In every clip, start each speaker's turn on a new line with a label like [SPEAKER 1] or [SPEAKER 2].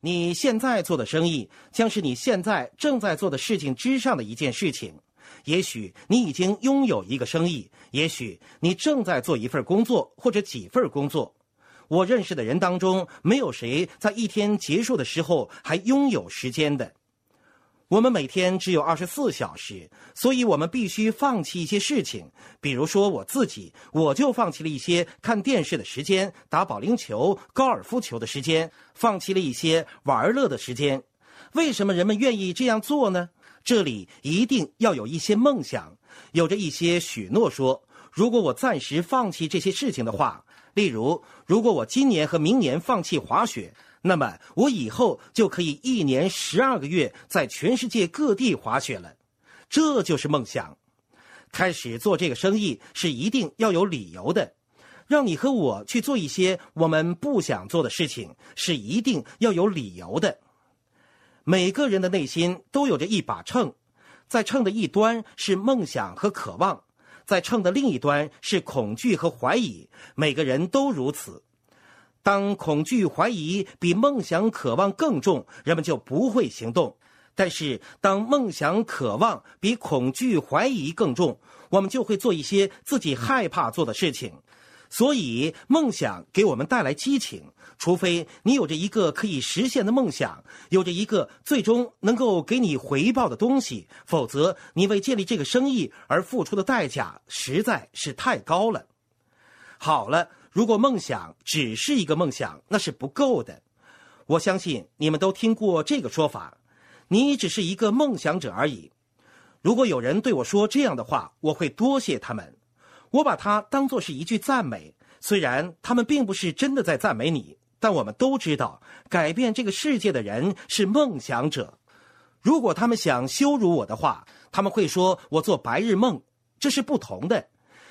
[SPEAKER 1] 你现在做的生意将是你现在正在做的事情之上的一件事情。也许你已经拥有一个生意，也许你正在做一份工作或者几份工作。我认识的人当中，没有谁在一天结束的时候还拥有时间的。我们每天只有二十四小时，所以我们必须放弃一些事情。比如说我自己，我就放弃了一些看电视的时间、打保龄球、高尔夫球的时间，放弃了一些玩乐的时间。为什么人们愿意这样做呢？这里一定要有一些梦想，有着一些许诺。说，如果我暂时放弃这些事情的话，例如，如果我今年和明年放弃滑雪。那么我以后就可以一年十二个月在全世界各地滑雪了，这就是梦想。开始做这个生意是一定要有理由的，让你和我去做一些我们不想做的事情是一定要有理由的。每个人的内心都有着一把秤，在秤的一端是梦想和渴望，在秤的另一端是恐惧和怀疑。每个人都如此。当恐惧、怀疑比梦想、渴望更重，人们就不会行动；但是，当梦想、渴望比恐惧、怀疑更重，我们就会做一些自己害怕做的事情。所以，梦想给我们带来激情。除非你有着一个可以实现的梦想，有着一个最终能够给你回报的东西，否则你为建立这个生意而付出的代价实在是太高了。好了。如果梦想只是一个梦想，那是不够的。我相信你们都听过这个说法：“你只是一个梦想者而已。”如果有人对我说这样的话，我会多谢他们。我把它当作是一句赞美，虽然他们并不是真的在赞美你，但我们都知道，改变这个世界的人是梦想者。如果他们想羞辱我的话，他们会说我做白日梦，这是不同的。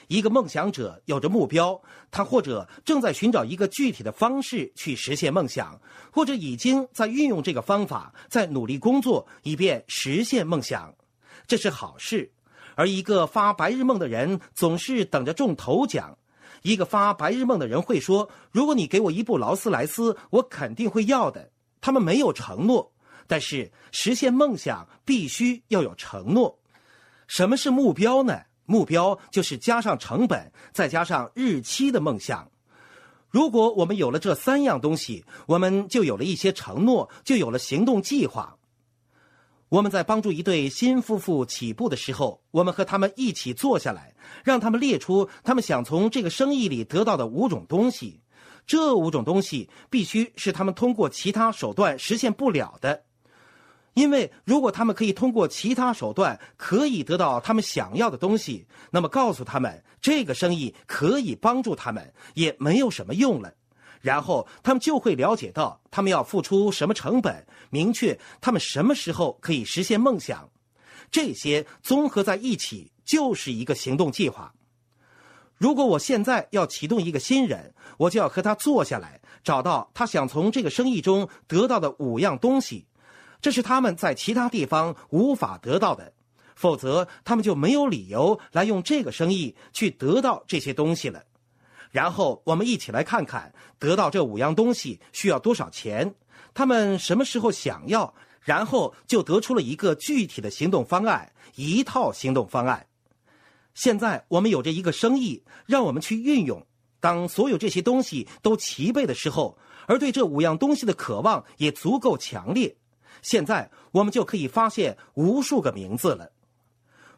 [SPEAKER 1] 一个梦想者有着目标，他或者正在寻找一个具体的方式去实现梦想，或者已经在运用这个方法，在努力工作以便实现梦想，这是好事。而一个发白日梦的人总是等着中头奖。一个发白日梦的人会说：“如果你给我一部劳斯莱斯，我肯定会要的。”他们没有承诺，但是实现梦想必须要有承诺。什么是目标呢？目标就是加上成本，再加上日期的梦想。如果我们有了这三样东西，我们就有了一些承诺，就有了行动计划。我们在帮助一对新夫妇起步的时候，我们和他们一起坐下来，让他们列出他们想从这个生意里得到的五种东西。这五种东西必须是他们通过其他手段实现不了的。因为如果他们可以通过其他手段可以得到他们想要的东西，那么告诉他们这个生意可以帮助他们也没有什么用了。然后他们就会了解到他们要付出什么成本，明确他们什么时候可以实现梦想。这些综合在一起就是一个行动计划。如果我现在要启动一个新人，我就要和他坐下来，找到他想从这个生意中得到的五样东西。这是他们在其他地方无法得到的，否则他们就没有理由来用这个生意去得到这些东西了。然后我们一起来看看，得到这五样东西需要多少钱，他们什么时候想要，然后就得出了一个具体的行动方案，一套行动方案。现在我们有着一个生意，让我们去运用。当所有这些东西都齐备的时候，而对这五样东西的渴望也足够强烈。现在我们就可以发现无数个名字了。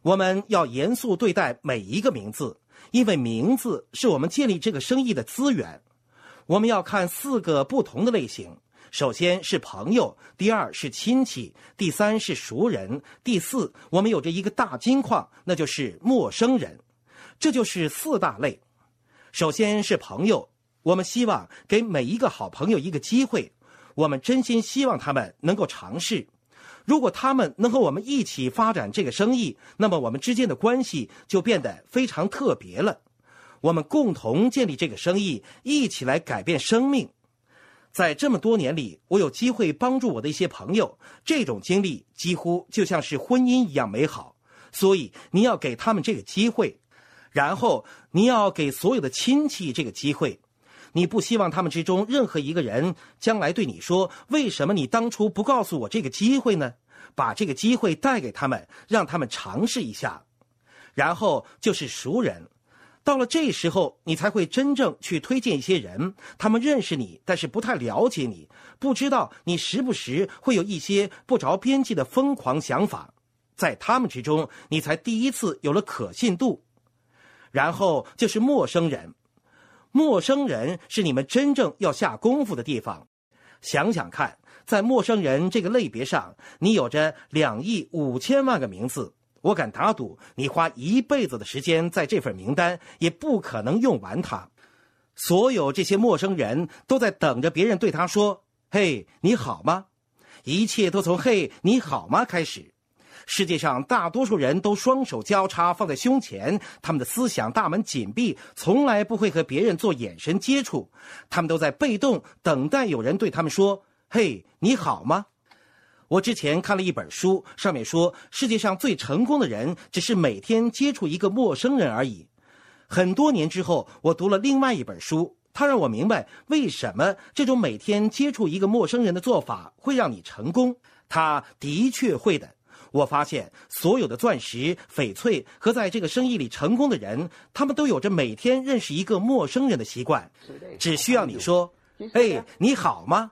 [SPEAKER 1] 我们要严肃对待每一个名字，因为名字是我们建立这个生意的资源。我们要看四个不同的类型：首先是朋友，第二是亲戚，第三是熟人，第四我们有着一个大金矿，那就是陌生人。这就是四大类。首先是朋友，我们希望给每一个好朋友一个机会。我们真心希望他们能够尝试。如果他们能和我们一起发展这个生意，那么我们之间的关系就变得非常特别了。我们共同建立这个生意，一起来改变生命。在这么多年里，我有机会帮助我的一些朋友，这种经历几乎就像是婚姻一样美好。所以你要给他们这个机会，然后你要给所有的亲戚这个机会。你不希望他们之中任何一个人将来对你说：“为什么你当初不告诉我这个机会呢？”把这个机会带给他们，让他们尝试一下。然后就是熟人，到了这时候，你才会真正去推荐一些人。他们认识你，但是不太了解你，不知道你时不时会有一些不着边际的疯狂想法。在他们之中，你才第一次有了可信度。然后就是陌生人，陌生人是你们真正要下功夫的地方。想想看，在陌生人这个类别上，你有着两亿五千万个名字。我敢打赌，你花一辈子的时间在这份名单，也不可能用完它。所有这些陌生人都在等着别人对他说：“嘿，你好吗？”一切都从“嘿，你好吗”开始。世界上大多数人都双手交叉放在胸前，他们的思想大门紧闭，从来不会和别人做眼神接触。他们都在被动等待有人对他们说：“嘿，你好吗？”我之前看了一本书，上面说世界上最成功的人只是每天接触一个陌生人而已。很多年之后，我读了另外一本书，它让我明白为什么这种每天接触一个陌生人的做法会让你成功。它的确会的。我发现，所有的钻石、翡翠和在这个生意里成功的人，他们都有着每天认识一个陌生人的习惯。只需要你说：“哎，你好吗？”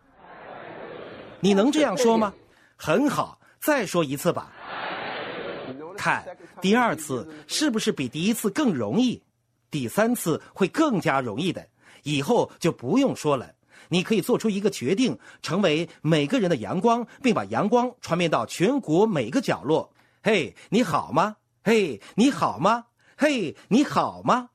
[SPEAKER 1] 你能这样说吗？很好，再说一次吧。看，第二次是不是比第一次更容易？第三次会更加容易的。以后就不用说了。你可以做出一个决定，成为每个人的阳光，并把阳光传遍到全国每个角落。嘿，你好吗？嘿，你好吗？嘿，你好吗？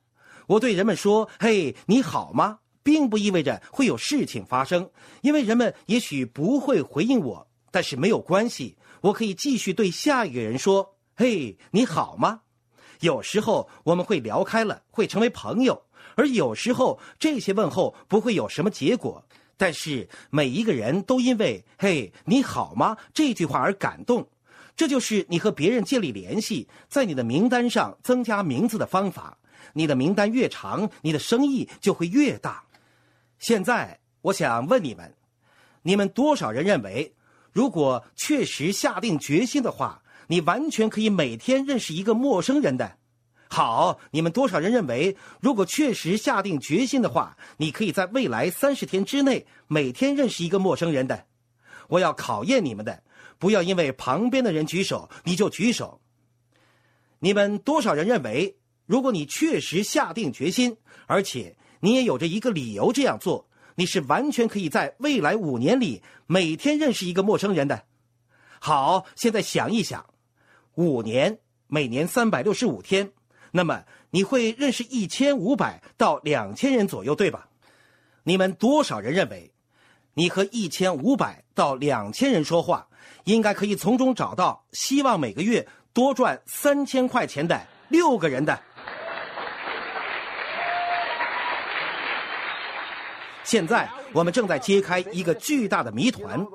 [SPEAKER 1] 我对人们说：“嘿，你好吗？”并不意味着会有事情发生，因为人们也许不会回应我，但是没有关系，我可以继续对下一个人说：“嘿，你好吗？”有时候我们会聊开了，会成为朋友。而有时候这些问候不会有什么结果，但是每一个人都因为“嘿，你好吗”这句话而感动，这就是你和别人建立联系，在你的名单上增加名字的方法。你的名单越长，你的生意就会越大。现在我想问你们：你们多少人认为，如果确实下定决心的话，你完全可以每天认识一个陌生人的？好，你们多少人认为，如果确实下定决心的话，你可以在未来三十天之内每天认识一个陌生人的？我要考验你们的，不要因为旁边的人举手你就举手。你们多少人认为，如果你确实下定决心，而且你也有着一个理由这样做，你是完全可以在未来五年里每天认识一个陌生人的？好，现在想一想，五年，每年三百六十五天。那么你会认识一千五百到两千人左右，对吧？你们多少人认为，你和一千五百到两千人说话，应该可以从中找到希望每个月多赚三千块钱的六个人的？现在我们正在揭开一个巨大的谜团，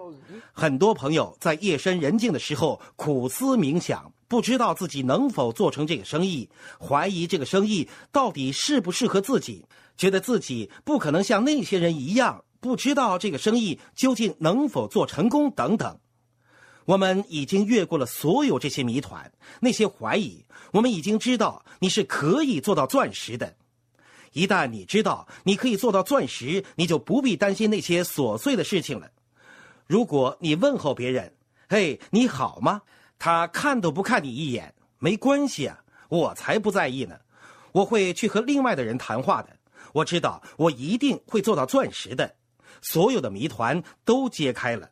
[SPEAKER 1] 很多朋友在夜深人静的时候苦思冥想。不知道自己能否做成这个生意，怀疑这个生意到底适不适合自己，觉得自己不可能像那些人一样，不知道这个生意究竟能否做成功等等。我们已经越过了所有这些谜团，那些怀疑。我们已经知道你是可以做到钻石的。一旦你知道你可以做到钻石，你就不必担心那些琐碎的事情了。如果你问候别人：“嘿，你好吗？”他看都不看你一眼，没关系啊，我才不在意呢。我会去和另外的人谈话的。我知道，我一定会做到钻石的。所有的谜团都揭开了。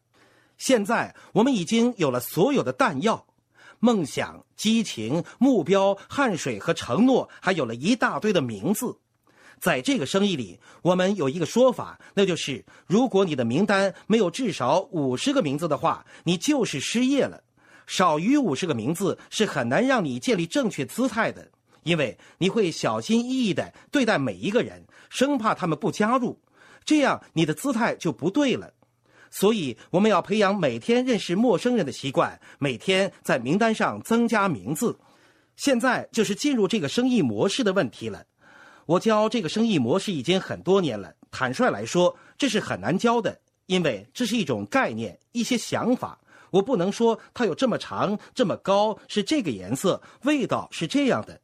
[SPEAKER 1] 现在我们已经有了所有的弹药：梦想、激情、目标、汗水和承诺，还有了一大堆的名字。在这个生意里，我们有一个说法，那就是：如果你的名单没有至少五十个名字的话，你就是失业了。少于五十个名字是很难让你建立正确姿态的，因为你会小心翼翼的对待每一个人，生怕他们不加入，这样你的姿态就不对了。所以我们要培养每天认识陌生人的习惯，每天在名单上增加名字。现在就是进入这个生意模式的问题了。我教这个生意模式已经很多年了。坦率来说，这是很难教的，因为这是一种概念，一些想法。我不能说它有这么长、这么高，是这个颜色，味道是这样的。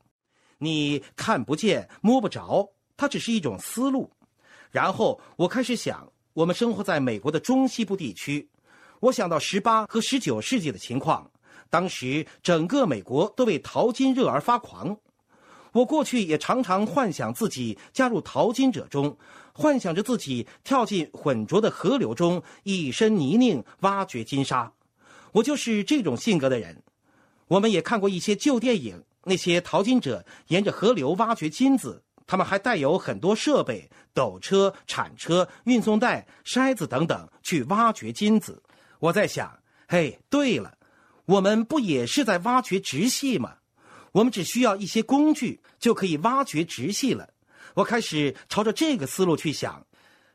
[SPEAKER 1] 你看不见、摸不着，它只是一种思路。然后我开始想，我们生活在美国的中西部地区，我想到十八和十九世纪的情况，当时整个美国都为淘金热而发狂。我过去也常常幻想自己加入淘金者中，幻想着自己跳进浑浊的河流中，一身泥泞挖掘金沙。我就是这种性格的人。我们也看过一些旧电影，那些淘金者沿着河流挖掘金子，他们还带有很多设备：斗车、铲车、运送带、筛子等等，去挖掘金子。我在想，嘿，对了，我们不也是在挖掘直系吗？我们只需要一些工具，就可以挖掘直系了。我开始朝着这个思路去想。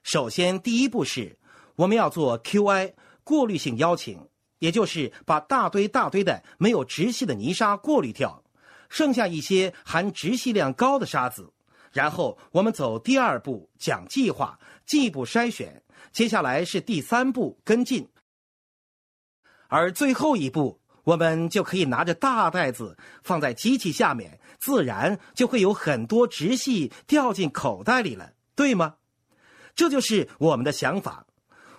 [SPEAKER 1] 首先，第一步是，我们要做 QI 过滤性邀请。也就是把大堆大堆的没有直系的泥沙过滤掉，剩下一些含直系量高的沙子。然后我们走第二步，讲计划，进一步筛选。接下来是第三步跟进，而最后一步，我们就可以拿着大袋子放在机器下面，自然就会有很多直系掉进口袋里了，对吗？这就是我们的想法。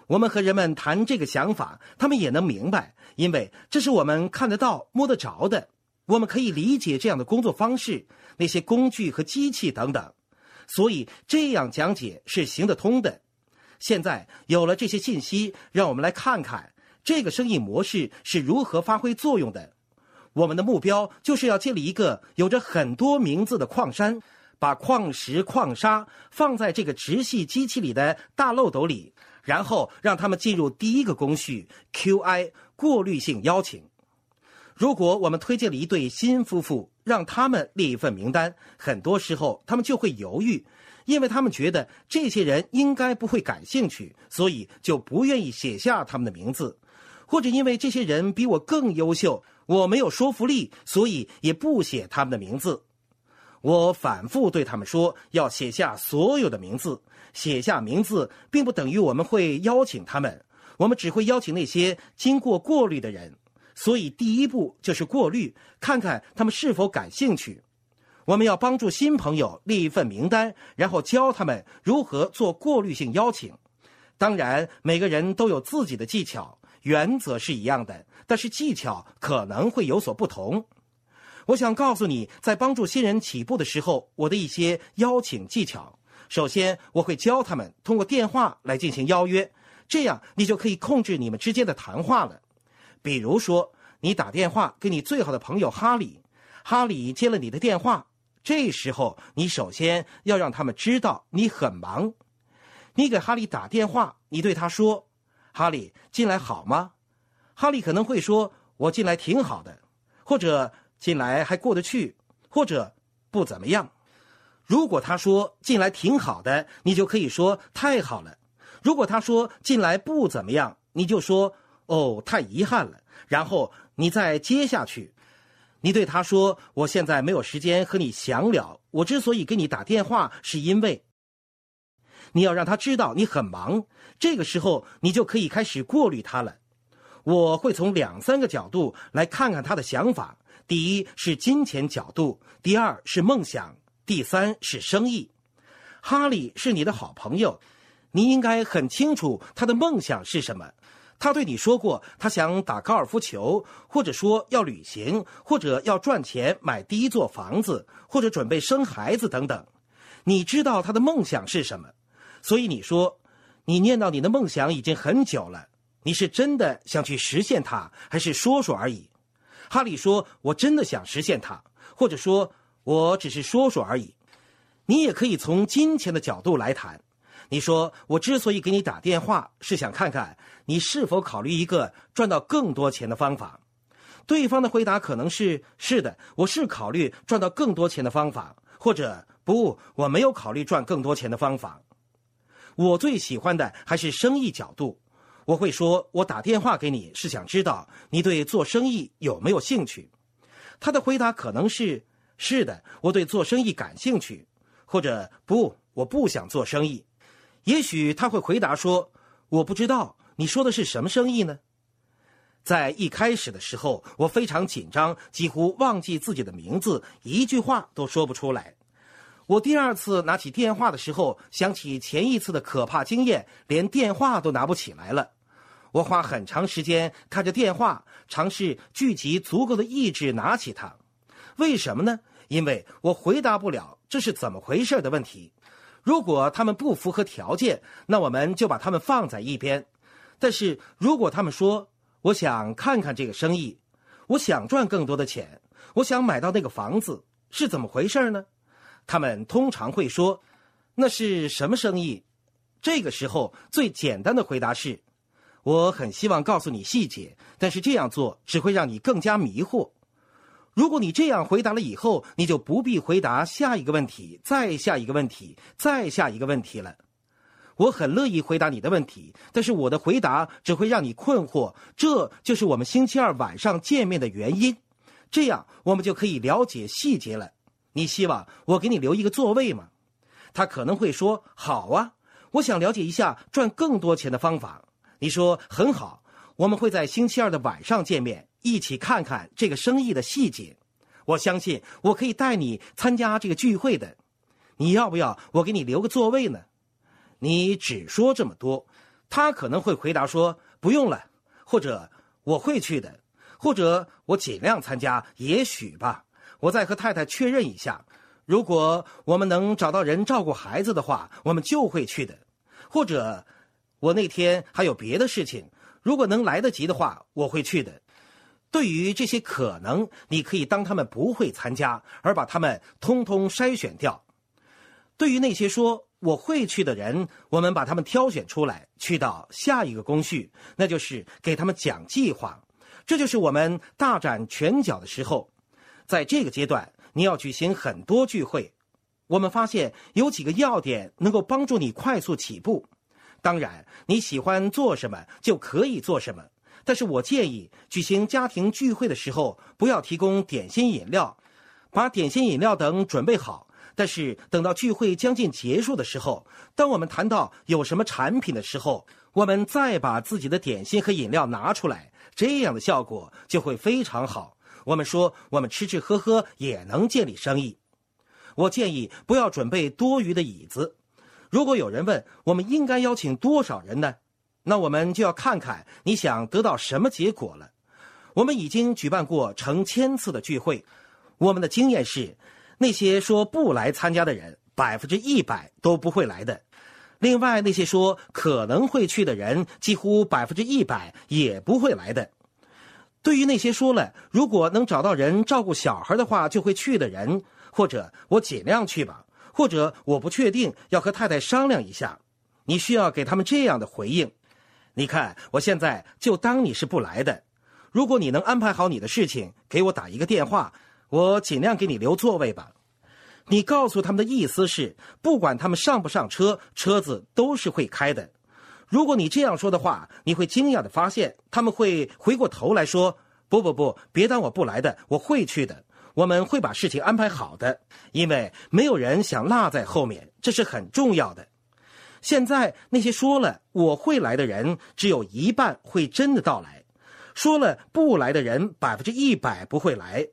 [SPEAKER 1] 我们和人们谈这个想法，他们也能明白，因为这是我们看得到、摸得着的。我们可以理解这样的工作方式，那些工具和机器等等，所以这样讲解是行得通的。现在有了这些信息，让我们来看看这个生意模式是如何发挥作用的。我们的目标就是要建立一个有着很多名字的矿山，把矿石、矿砂放在这个直系机器里的大漏斗里。然后让他们进入第一个工序 QI 过滤性邀请。如果我们推荐了一对新夫妇，让他们列一份名单，很多时候他们就会犹豫，因为他们觉得这些人应该不会感兴趣，所以就不愿意写下他们的名字，或者因为这些人比我更优秀，我没有说服力，所以也不写他们的名字。我反复对他们说，要写下所有的名字。写下名字，并不等于我们会邀请他们，我们只会邀请那些经过过滤的人。所以，第一步就是过滤，看看他们是否感兴趣。我们要帮助新朋友列一份名单，然后教他们如何做过滤性邀请。当然，每个人都有自己的技巧，原则是一样的，但是技巧可能会有所不同。我想告诉你，在帮助新人起步的时候，我的一些邀请技巧。首先，我会教他们通过电话来进行邀约，这样你就可以控制你们之间的谈话了。比如说，你打电话给你最好的朋友哈里，哈里接了你的电话，这时候你首先要让他们知道你很忙。你给哈里打电话，你对他说：“哈里，进来好吗？”哈里可能会说：“我进来挺好的，或者进来还过得去，或者不怎么样。”如果他说进来挺好的，你就可以说太好了；如果他说进来不怎么样，你就说哦，太遗憾了。然后你再接下去，你对他说：“我现在没有时间和你详聊。我之所以给你打电话，是因为你要让他知道你很忙。这个时候，你就可以开始过滤他了。我会从两三个角度来看看他的想法：第一是金钱角度，第二是梦想。”第三是生意，哈利是你的好朋友，你应该很清楚他的梦想是什么。他对你说过，他想打高尔夫球，或者说要旅行，或者要赚钱买第一座房子，或者准备生孩子等等。你知道他的梦想是什么，所以你说，你念叨你的梦想已经很久了。你是真的想去实现它，还是说说而已？哈利说：“我真的想实现它，或者说。”我只是说说而已，你也可以从金钱的角度来谈。你说我之所以给你打电话，是想看看你是否考虑一个赚到更多钱的方法。对方的回答可能是“是的，我是考虑赚到更多钱的方法”，或者“不，我没有考虑赚更多钱的方法”。我最喜欢的还是生意角度。我会说，我打电话给你是想知道你对做生意有没有兴趣。他的回答可能是。是的，我对做生意感兴趣，或者不，我不想做生意，也许他会回答说：“我不知道你说的是什么生意呢？”在一开始的时候，我非常紧张，几乎忘记自己的名字，一句话都说不出来。我第二次拿起电话的时候，想起前一次的可怕经验，连电话都拿不起来了。我花很长时间看着电话，尝试聚集足够的意志拿起它。为什么呢？因为我回答不了这是怎么回事的问题。如果他们不符合条件，那我们就把他们放在一边。但是如果他们说，我想看看这个生意，我想赚更多的钱，我想买到那个房子，是怎么回事呢？他们通常会说：“那是什么生意？”这个时候最简单的回答是：“我很希望告诉你细节，但是这样做只会让你更加迷惑。”如果你这样回答了以后，你就不必回答下一个问题，再下一个问题，再下一个问题了。我很乐意回答你的问题，但是我的回答只会让你困惑。这就是我们星期二晚上见面的原因，这样我们就可以了解细节了。你希望我给你留一个座位吗？他可能会说：“好啊，我想了解一下赚更多钱的方法。”你说很好，我们会在星期二的晚上见面，一起看看这个生意的细节。我相信我可以带你参加这个聚会的。你要不要我给你留个座位呢？你只说这么多，他可能会回答说不用了，或者我会去的，或者我尽量参加，也许吧。我再和太太确认一下，如果我们能找到人照顾孩子的话，我们就会去的。或者我那天还有别的事情，如果能来得及的话，我会去的。对于这些可能，你可以当他们不会参加，而把他们通通筛选掉。对于那些说。我会去的人，我们把他们挑选出来，去到下一个工序，那就是给他们讲计划。这就是我们大展拳脚的时候。在这个阶段，你要举行很多聚会。我们发现有几个要点能够帮助你快速起步。当然，你喜欢做什么就可以做什么。但是我建议举行家庭聚会的时候，不要提供点心饮料，把点心饮料等准备好。但是等到聚会将近结束的时候，当我们谈到有什么产品的时候，我们再把自己的点心和饮料拿出来，这样的效果就会非常好。我们说我们吃吃喝喝也能建立生意。我建议不要准备多余的椅子。如果有人问我们应该邀请多少人呢？那我们就要看看你想得到什么结果了。我们已经举办过成千次的聚会，我们的经验是。那些说不来参加的人，百分之一百都不会来的。另外，那些说可能会去的人，几乎百分之一百也不会来的。对于那些说了如果能找到人照顾小孩的话就会去的人，或者我尽量去吧，或者我不确定要和太太商量一下，你需要给他们这样的回应。你看，我现在就当你是不来的。如果你能安排好你的事情，给我打一个电话。我尽量给你留座位吧。你告诉他们的意思是，不管他们上不上车，车子都是会开的。如果你这样说的话，你会惊讶的发现，他们会回过头来说：“不不不，别当我不来的，我会去的。我们会把事情安排好的，因为没有人想落在后面，这是很重要的。”现在那些说了我会来的人，只有一半会真的到来；说了不来的人，百分之一百不会来。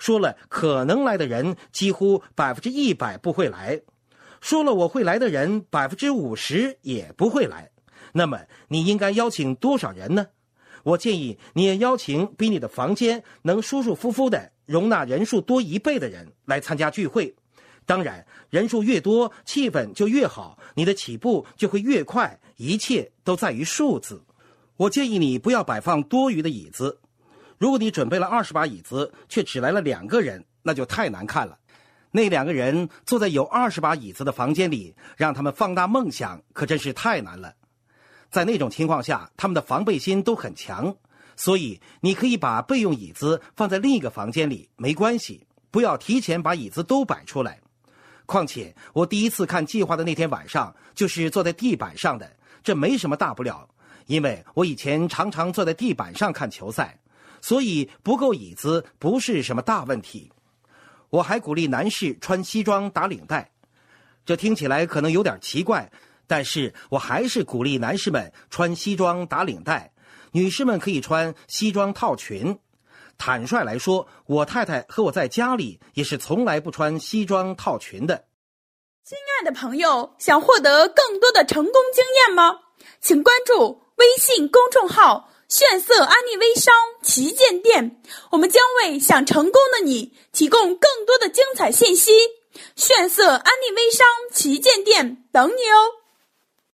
[SPEAKER 1] 说了可能来的人几乎百分之一百不会来，说了我会来的人百分之五十也不会来。那么你应该邀请多少人呢？我建议你也邀请比你的房间能舒舒服服的容纳人数多一倍的人来参加聚会。当然，人数越多，气氛就越好，你的起步就会越快。一切都在于数字。我建议你不要摆放多余的椅子。如果你准备了二十把椅子，却只来了两个人，那就太难看了。那两个人坐在有二十把椅子的房间里，让他们放大梦想，可真是太难了。在那种情况下，他们的防备心都很强，所以你可以把备用椅子放在另一个房间里，没关系。不要提前把椅子都摆出来。况且，我第一次看计划的那天晚上，就是坐在地板上的，这没什么大不了，因为我以前常常坐在地板上看球赛。所以不够椅子不是什么大问题。我还鼓励男士穿西装打领带，这听起来可能有点奇怪，但是我还是鼓励男士们穿西装打领带，女士们可以穿西装套裙。坦率来说，我太太和我在家里也是从来不穿西装套裙的。
[SPEAKER 2] 亲爱的朋友，想获得更多的成功经验吗？请关注微信公众号“炫色安利微商旗舰店”，我们将为想成功的你提供更多的精彩信息。炫色安利微商旗舰店等你哦。